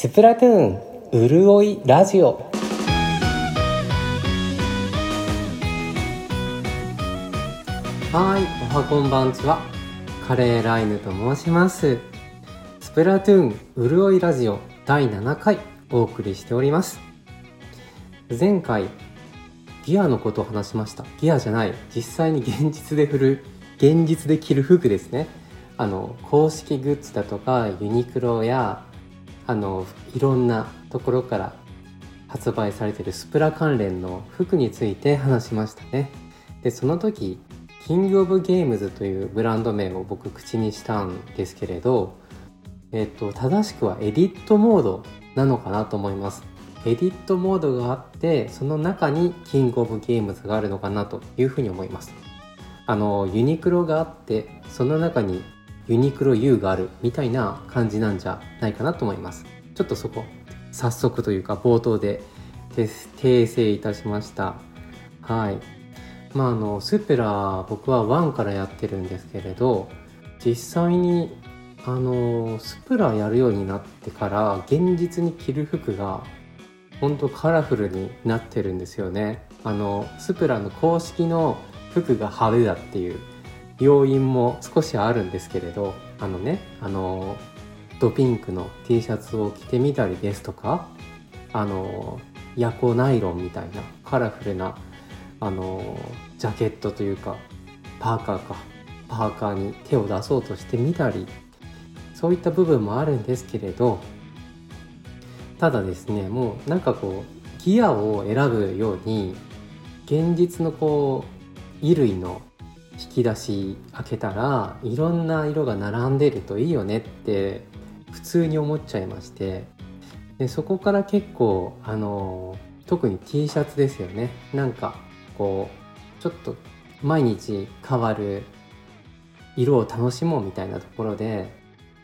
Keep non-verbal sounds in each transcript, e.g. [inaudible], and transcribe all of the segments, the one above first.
スプラトゥーンうるおいラジオ。はいおはこんばんちは。カレーライヌと申します。スプラトゥーンうるおいラジオ第7回お送りしております。前回ギアのことを話しました。ギアじゃない。実際に現実で振る現実で着る服ですね。あの公式グッズだとかユニクロやあのいろんなところから発売されているスプラ関連の服について話しましたね。でその時キングオブゲームズというブランド名を僕口にしたんですけれどえっと正しくはエディットモードなのかなと思います。エディットモードがあってその中にキングオブゲームズがあるのかなというふうに思います。あのユニクロがあってその中にユニクロ U があるみたいな感じなんじゃないかなと思います。ちょっとそこ早速というか冒頭で訂正いたしました。はい。まああのスプラ僕は1からやってるんですけれど実際にあのスプラやるようになってから現実に着る服が本当カラフルになってるんですよね。あのスプラの公式の服が派手だっていう。要因も少しあるんですけれどあのねあのドピンクの T シャツを着てみたりですとかあのヤコナイロンみたいなカラフルなあのジャケットというかパーカーかパーカーに手を出そうとしてみたりそういった部分もあるんですけれどただですねもうなんかこうギアを選ぶように現実のこう衣類の引き出し開けたらいろんな色が並んでるといいよねって普通に思っちゃいまして。でそこから結構あの特に T シャツですよね。なんかこうちょっと毎日変わる色を楽しもうみたいなところで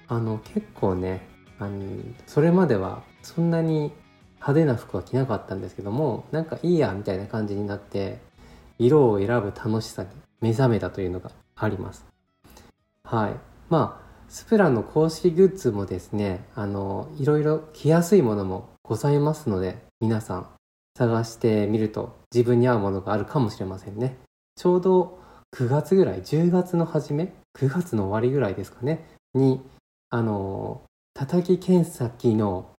あの結構ねあのそれまではそんなに派手な服は着なかったんですけどもなんかいいやみたいな感じになって色を選ぶ楽しさに目覚めたというのがあります。はい。まあスプラの公式グッズもですねあのいろいろ着やすいものもございますので皆さん探してみると自分に合うものがあるかもしれませんね。ちょうど9月ぐらい10月の初め9月の終わりぐらいですかねにあの叩き剣先の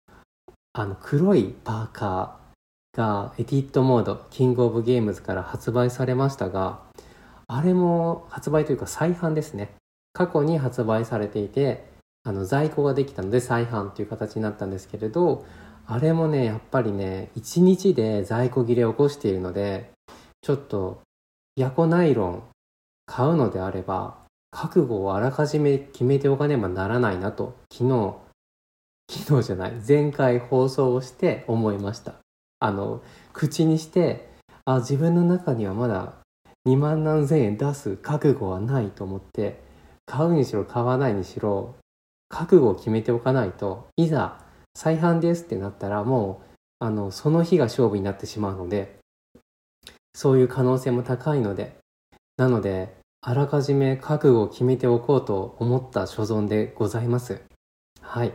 あの黒いパーカーがエディットモードキングオブゲームズから発売されましたがあれも発売というか再販ですね。過去に発売されていてあの在庫ができたので再販という形になったんですけれどあれもねやっぱりね1日で在庫切れを起こしているのでちょっとヤコナイロン買うのであれば覚悟をあらかじめ決めておかねばならないなと昨日昨日じゃない前回放送をして思いました。あの口にしてあ自分の中にはまだ2万何千円出す覚悟はないと思って買うにしろ買わないにしろ覚悟を決めておかないといざ再販ですってなったらもうあのその日が勝負になってしまうのでそういう可能性も高いのでなのであらかじめ覚悟を決めておこうと思った所存でございます。はい。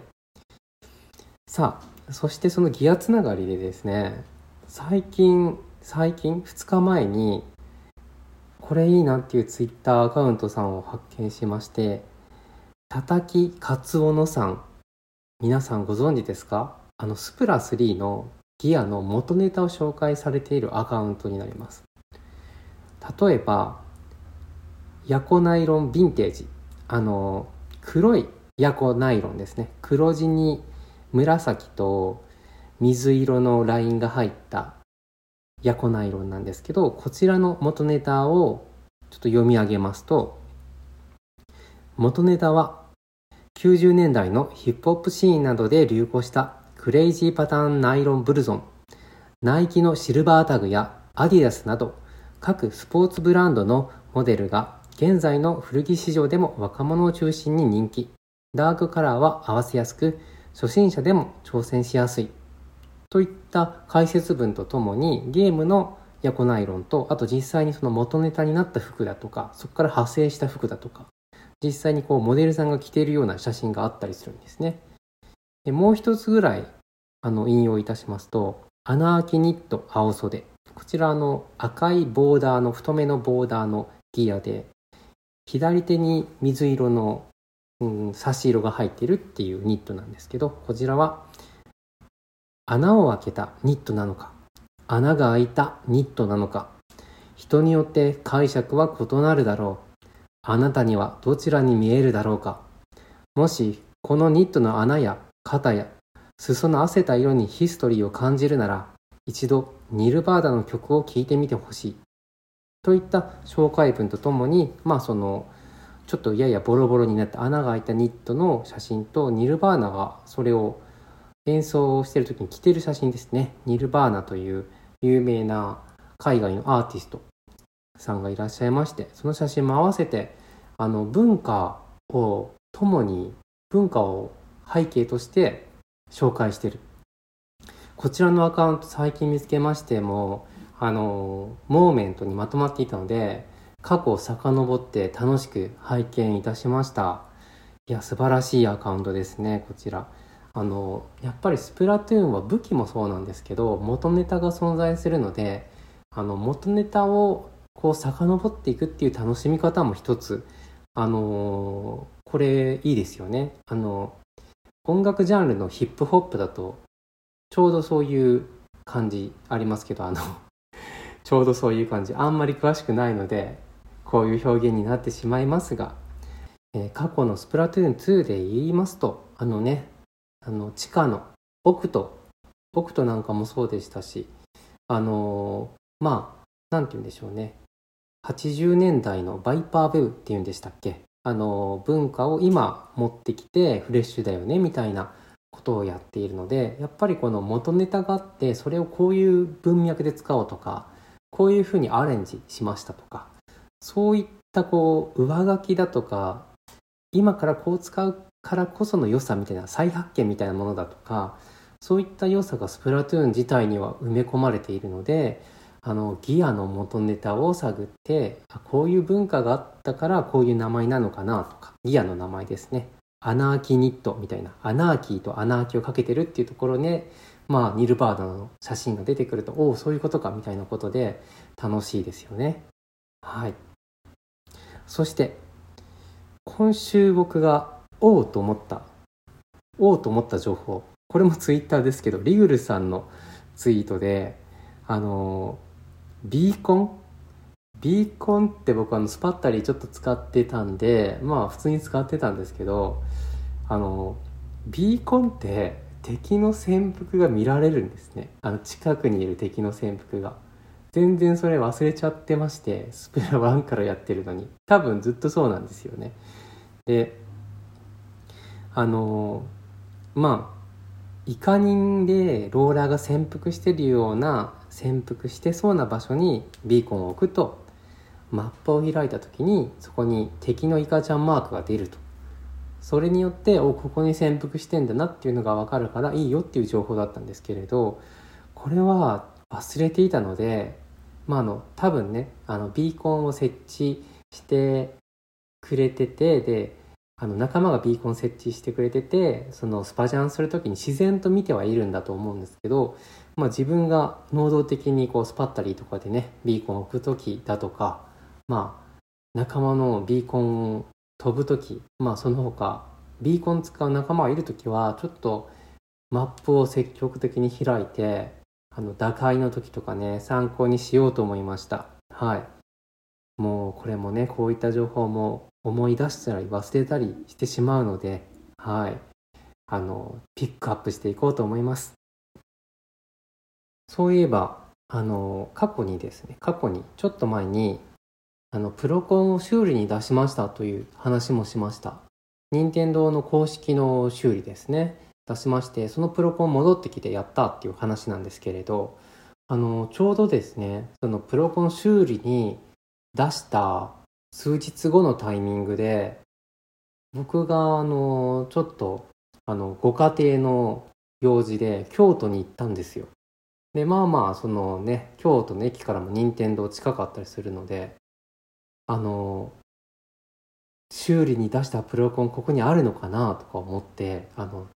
さあそしてそのギアつながりでですね最近最近？2日前にこれいいなっていうツイッターアカウントさんを発見しましてたたきかつおのさん皆さんご存知ですか？あのスプラ3のギアの元ネタを紹介されているアカウントになります。例えばヤコナイロンヴィンテージ。あの黒いヤコナイロンですね。黒地に紫と水色のラインが入ったヤコナイロンなんですけどこちらの元ネタをちょっと読み上げますと元ネタは90年代のヒップホップシーンなどで流行したクレイジーパターンナイロンブルゾンナイキのシルバータグやアディダスなど各スポーツブランドのモデルが現在の古着市場でも若者を中心に人気。ダークカラーは合わせやすく初心者でも挑戦しやすい。といった解説文とともにゲームのヤコナイロンとあと実際にその元ネタになった服だとかそこから派生した服だとか実際にこうモデルさんが着ているような写真があったりするんですね。でもう一つぐらいあの引用いたしますと穴あきニット青袖。こちらの赤いボーダーの太めのボーダーのギアで左手に水色の、うん、差し色が入っているっていうニットなんですけどこちらは穴を開けたニットなのか。穴が開いたニットなのか。人によって解釈は異なるだろう。あなたにはどちらに見えるだろうか。もしこのニットの穴や肩や裾の汗た色にヒストリーを感じるなら一度ニルバーダの曲を聴いてみてほしい。といった紹介文とともにまあそのちょっとややボロボロになった穴が開いたニットの写真とニルバーナがそれを演奏をしてる時に着てる写真ですね。ニルバーナという有名な海外のアーティストさんがいらっしゃいましてその写真も合わせてあの文化を共に文化を背景として紹介してる。こちらのアカウント最近見つけましてもあのモーメントにまとまっていたので過去を遡って楽しく拝見いたしました。いや素晴らしいアカウントですねこちら。あのやっぱりスプラトゥーンは武器もそうなんですけど元ネタが存在するのであの元ネタをこう遡っていくっていう楽しみ方も一つあのこれいいですよね。あの音楽ジャンルのヒップホップだとちょうどそういう感じありますけどあの [laughs] ちょうどそういう感じ。あんまり詳しくないのでこういう表現になってしまいますが、えー、過去のスプラトゥーン2で言いますとあのねあの地下のオクトオクトなんかもそうでしたしあの、まあ何て言うんでしょうね。80年代のバイパーベブっていうんでしたっけ？あの、文化を今持ってきてフレッシュだよねみたいなことをやっているのでやっぱりこの元ネタがあってそれをこういう文脈で使おうとかこういうふうにアレンジしましたとかそういったこう上書きだとか今からこう使うからこその良さみたいな再発見みたいなものだとかそういった良さがスプラトゥーン自体には埋め込まれているのであのギアの元ネタを探ってこういう文化があったからこういう名前なのかなとかギアの名前ですね。アナーキニットみたいなアナーキーとアナーキをかけてるっていうところでまあ、ニルバーダの写真が出てくるとおおそういうことかみたいなことで楽しいですよね。はい。そして今週僕がおおと思った。おおと思った情報。これもツイッターですけどリグルさんのツイートであのビーコン？ビーコンって僕あのスパッタリーちょっと使ってたんでまあ普通に使ってたんですけどあのビーコンって敵の潜伏が見られるんですね。あの近くにいる敵の潜伏が。全然それ忘れちゃってましてスプラ1からやってるのに。多分ずっとそうなんですよね。であのまあイカ人でローラーが潜伏してるような潜伏してそうな場所にビーコンを置くとマップを開いた時にそこに敵のイカちゃんマークが出ると。それによっておここに潜伏してんだなっていうのが分かるからいいよっていう情報だったんですけれどこれは忘れていたのでまああの多分ねあのビーコンを設置してくれててであの仲間がビーコン設置してくれててそのスパジャンする時に自然と見てはいるんだと思うんですけど、まあ、自分が能動的にこうスパッタリーとかでねビーコンを置く時だとかまあ仲間のビーコンを飛ぶ時まあその他ビーコン使う仲間がいる時はちょっとマップを積極的に開いてあの打開の時とかね参考にしようと思いました。はい。もうこれもねこういった情報も思い出したり忘れたりしてしまうのではい。あのピックアップしていこうと思います。そういえばあの過去にですね過去にちょっと前にあのプロコンを修理に出しましたという話もしました。任天堂の公式の修理ですね。出しましてそのプロコン戻ってきてやったっていう話なんですけれどあのちょうどですねそのプロコン修理に出した数日後のタイミングで僕があのちょっとあのご家庭の用事で京都に行ったんですよでまあまあそのね京都の駅からも任天堂近かったりするのであの修理に出したプロコンここにあるのかなとか思ってあの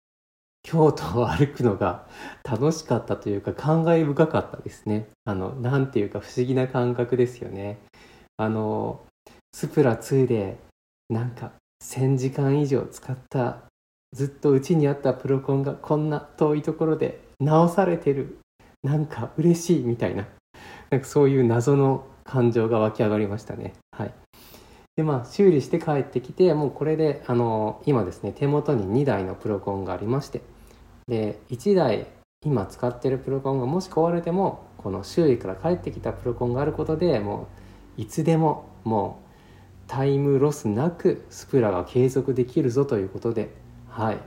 京都を歩くのが [laughs] 楽しかったというか感慨深かったですね。あの、なんていうか不思議な感覚ですよね。あの、スプラ2でなんか1000時間以上使ったずっとうちにあったプロコンがこんな遠いところで直されてる。なんか嬉しいみたいな。[laughs] なんかそういう謎の感情が湧き上がりましたね。はい。でまあ修理して帰ってきてもうこれであの今ですね手元に2台のプロコンがありまして。で1台今使ってるプロコンがもし壊れてもこの周囲から帰ってきたプロコンがあることでもういつでももうタイムロスなくスプラが継続できるぞということではい。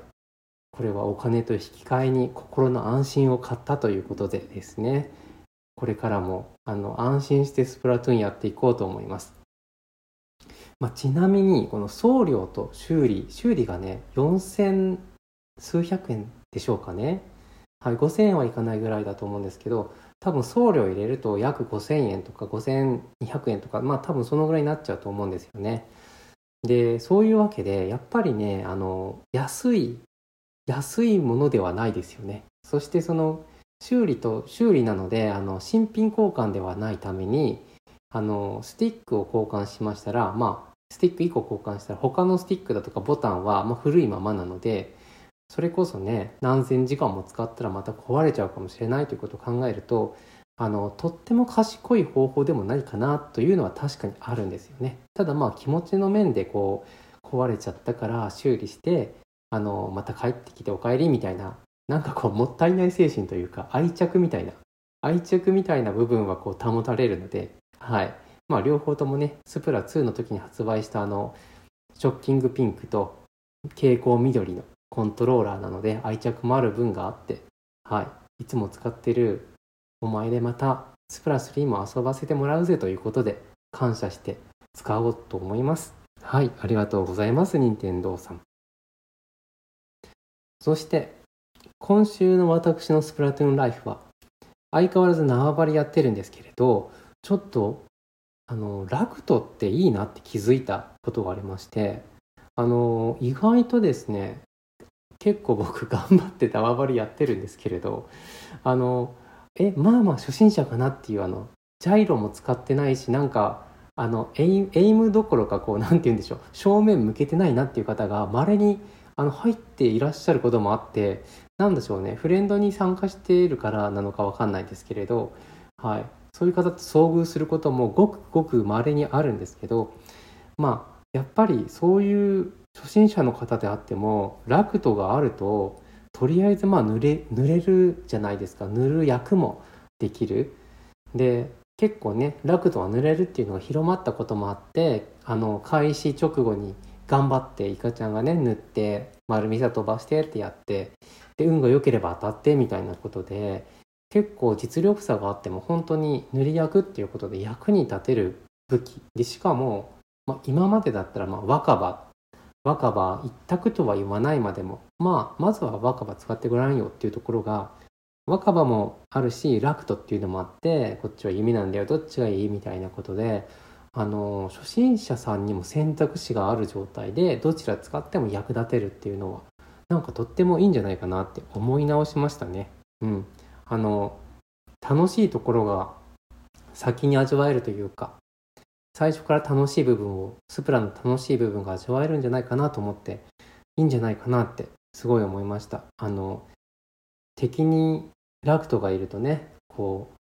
これはお金と引き換えに心の安心を買ったということでですね。これからもあの安心してスプラトゥーンやっていこうと思います。まあ、ちなみにこの送料と修理修理がね4000数百円でしょうかね。はい、5000円はいかないぐらいだと思うんですけど多分送料入れると約5000円とか5200円とかまあ多分そのぐらいになっちゃうと思うんですよね。でそういうわけでやっぱりねあの安い安いものではないですよね。そしてその修理と修理なのであの新品交換ではないためにあのスティックを交換しましたらまあスティック1個交換したら他のスティックだとかボタンは、まあ、古いままなのでそれこそね何千時間も使ったらまた壊れちゃうかもしれないということを考えるとあのとっても賢い方法でもないかなというのは確かにあるんですよね。ただまあ気持ちの面でこう壊れちゃったから修理してあのまた帰ってきてお帰りみたいななんかこうもったいない精神というか愛着みたいな愛着みたいな部分はこう保たれるのではい。まあ両方ともねスプラ2の時に発売したあのショッキングピンクと蛍光緑のコントローラーなので愛着もある分があってはい。いつも使ってるお前でまたスプラス3も遊ばせてもらうぜということで感謝して使おうと思います。はい。ありがとうございます任天堂さん。そして今週の私のスプラトゥーンライフは相変わらず縄張りやってるんですけれどちょっとあのラクトっていいなって気づいたことがありましてあの意外とですね結構僕頑張って縄張りやってるんですけれどあのえまあまあ初心者かなっていうあのジャイロも使ってないしなんかあのエイエイムどころかこう何て言うんでしょう正面向けてないなっていう方がまれにあの入っていらっしゃることもあってなんでしょうねフレンドに参加しているからなのかわかんないですけれど、はい、そういう方と遭遇することもごくごくまれにあるんですけどまあやっぱりそういう初心者の方であってもラクトがあるととりあえずまあ塗れ塗れるじゃないですか。塗る役もできる。で結構ねラクトは塗れるっていうのが広まったこともあってあの開始直後に頑張ってイカちゃんがね塗って丸みさ飛ばしてってやってで運が良ければ当たってみたいなことで結構実力差があっても本当に塗り役っていうことで役に立てる武器。でしかも、まあ、今までだったらまあ若葉若葉一択とは言わないまでもまあまずは若葉使ってごらんよっていうところが若葉もあるしラクトっていうのもあってこっちは弓なんだよどっちがいいみたいなことであの初心者さんにも選択肢がある状態でどちら使っても役立てるっていうのはなんかとってもいいんじゃないかなって思い直しましたね。うん、あの楽しいところが先に味わえるというか最初から楽しい部分をスプラの楽しい部分が味わえるんじゃないかなと思っていいんじゃないかなってすごい思いました。あの敵にラクトがいるとねこ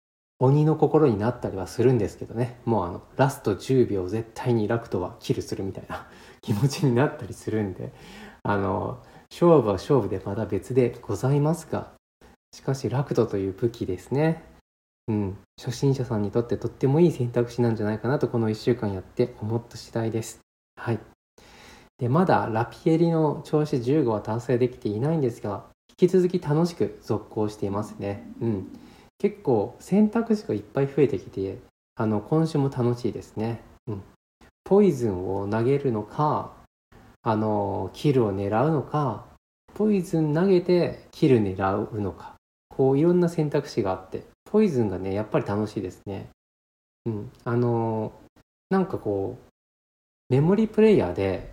う鬼の心になったりはするんですけどね。もうあのラスト10秒絶対にラクトはキルするみたいな [laughs] 気持ちになったりするんであの勝負は勝負でまだ別でございますがしかしラクトという武器ですね。うん、初心者さんにとってとってもいい選択肢なんじゃないかなとこの1週間やって思った次第です。はい。で、まだラピエリの調子15は達成できていないんですが、引き続き楽しく続行していますね。うん。結構選択肢がいっぱい増えてきて、あの、今週も楽しいですね。うん。ポイズンを投げるのか、あの、キルを狙うのか、ポイズン投げてキル狙うのか、こういろんな選択肢があって、ポイズンがね、やっぱり楽しいですね。うん。あのなんかこう、メモリープレイヤーで、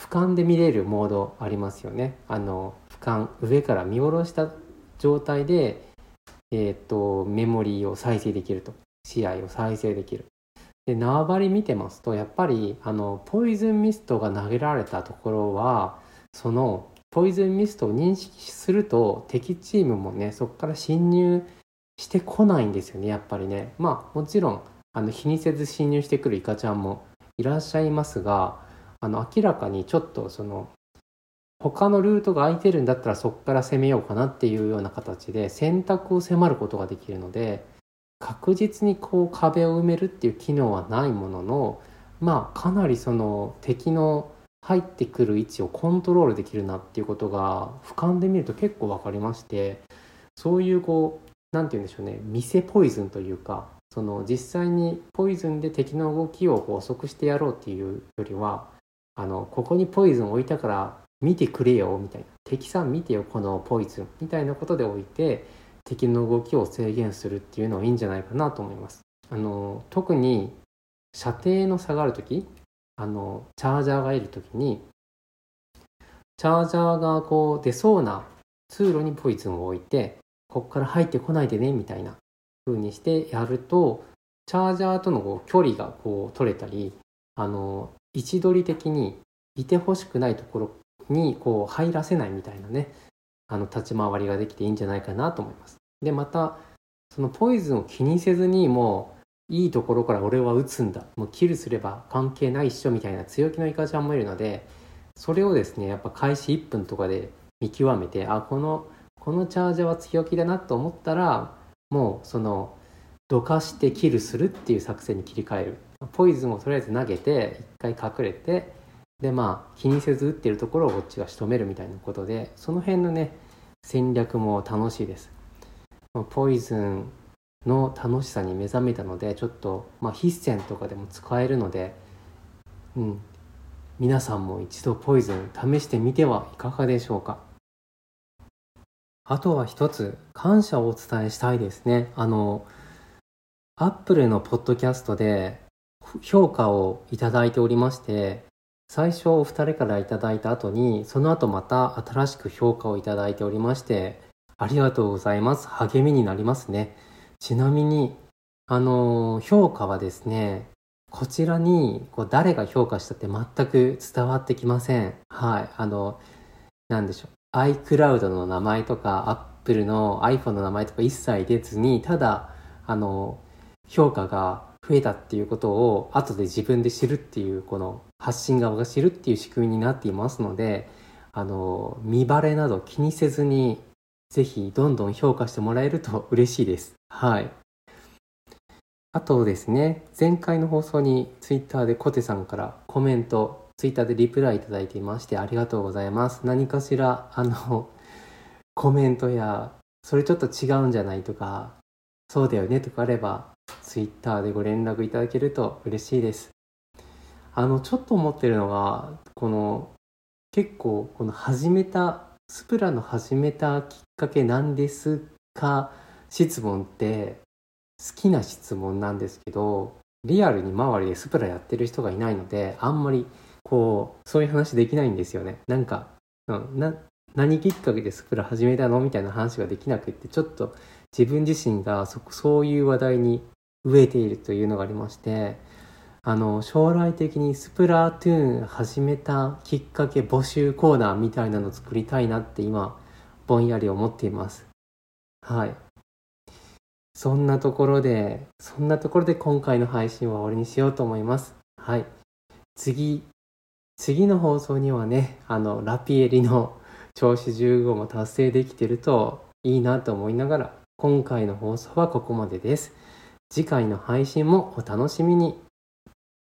俯瞰で見れるモードありますよね。あの、俯瞰上から見下ろした状態で、えーと、メモリーを再生できると試合を再生できるで縄張り見てますとやっぱりあのポイズンミストが投げられたところはそのポイズンミストを認識すると敵チームもねそこから侵入してこないんですよねやっぱりね。まあもちろんあの気にせず侵入してくるイカちゃんもいらっしゃいますがあの明らかにちょっとその他のルートが空いてるんだったらそこから攻めようかなっていうような形で選択を迫ることができるので確実にこう壁を埋めるっていう機能はないもののまあかなりその敵の入ってくる位置をコントロールできるなっていうことが俯瞰で見ると結構分かりましてそういうこう何て言うんでしょうね。見せポイズンというかその実際にポイズンで敵の動きをこう遅くしてやろうっていうよりはあのここにポイズン置いたから見てくれよみたいな。敵さん見てよこのポイズンみたいなことで置いて敵の動きを制限するっていうのはいいんじゃないかなと思います。あの特に射程の差がある時あのチャージャーがいる時にチャージャーがこう出そうな通路にポイズンを置いてここから入ってこないでねみたいな風にしてやるとチャージャーとの距離がこう取れたりあの位置取り的にいてほしくないところにこう入らせないみたいなねあの立ち回りができていいんじゃないかなと思います。でまたそのポイズンを気にせずにもういいところから俺は打つんだもうキルすれば関係ないっしょみたいな強気のイカちゃんもいるのでそれをですねやっぱ開始1分とかで見極めてあこのこのチャージャーは強気だなと思ったらもうそのどかしてキルするっていう作戦に切り替える。ポイズンをとりあえず投げて一回隠れてでまあ気にせず打ってるところをこっちが仕留めるみたいなことでその辺のね戦略も楽しいです。ポイズンの楽しさに目覚めたのでちょっと、まあ、筆戦とかでも使えるので、うん、皆さんも一度ポイズン試してみてはいかがでしょうか。あとは一つ感謝をお伝えしたいですね。あのアップルのポッドキャストで評価をいただいておりまして最初お二人からいただいた後にその後また新しく評価をいただいておりましてありがとうございます。励みになりますね。ちなみにあの評価はですねこちらにこう誰が評価したって全く伝わってきません。はい。あの何でしょう。iCloud の名前とか Apple の iPhone の名前とか一切出ずにただあの評価が増えたっていうことを後で自分で知るっていうこの発信側が知るっていう仕組みになっていますのであの見バレなど気にせずにぜひどんどん評価してもらえると [laughs] 嬉しいです。はい。あとですね前回の放送にツイッターでコテさんからコメントツイッターでリプライいただいていましてありがとうございます。何かしらあの [laughs] コメントやそれちょっと違うんじゃないとかそうだよねとかあればツイッターでご連絡いただけると嬉しいです。あのちょっと思ってるのがこの結構この始めたスプラの始めたきっかけなんですか質問って好きな質問なんですけどリアルに周りでスプラやってる人がいないのであんまりこうそういう話できないんですよね。なんか、うん、な何きっかけでスプラ始めたのみたいな話ができなくってちょっと自分自身がそそういう話題に飢えているというのがありましてあの将来的にスプラトゥーン始めたきっかけ募集コーナーみたいなの作りたいなって今ぼんやり思っています。はい。そんなところでそんなところで今回の配信は終わりにしようと思います。はい。次次の放送にはねあのラピエリの調子15も達成できてるといいなと思いながら今回の放送はここまでです。次回の配信もお楽しみに。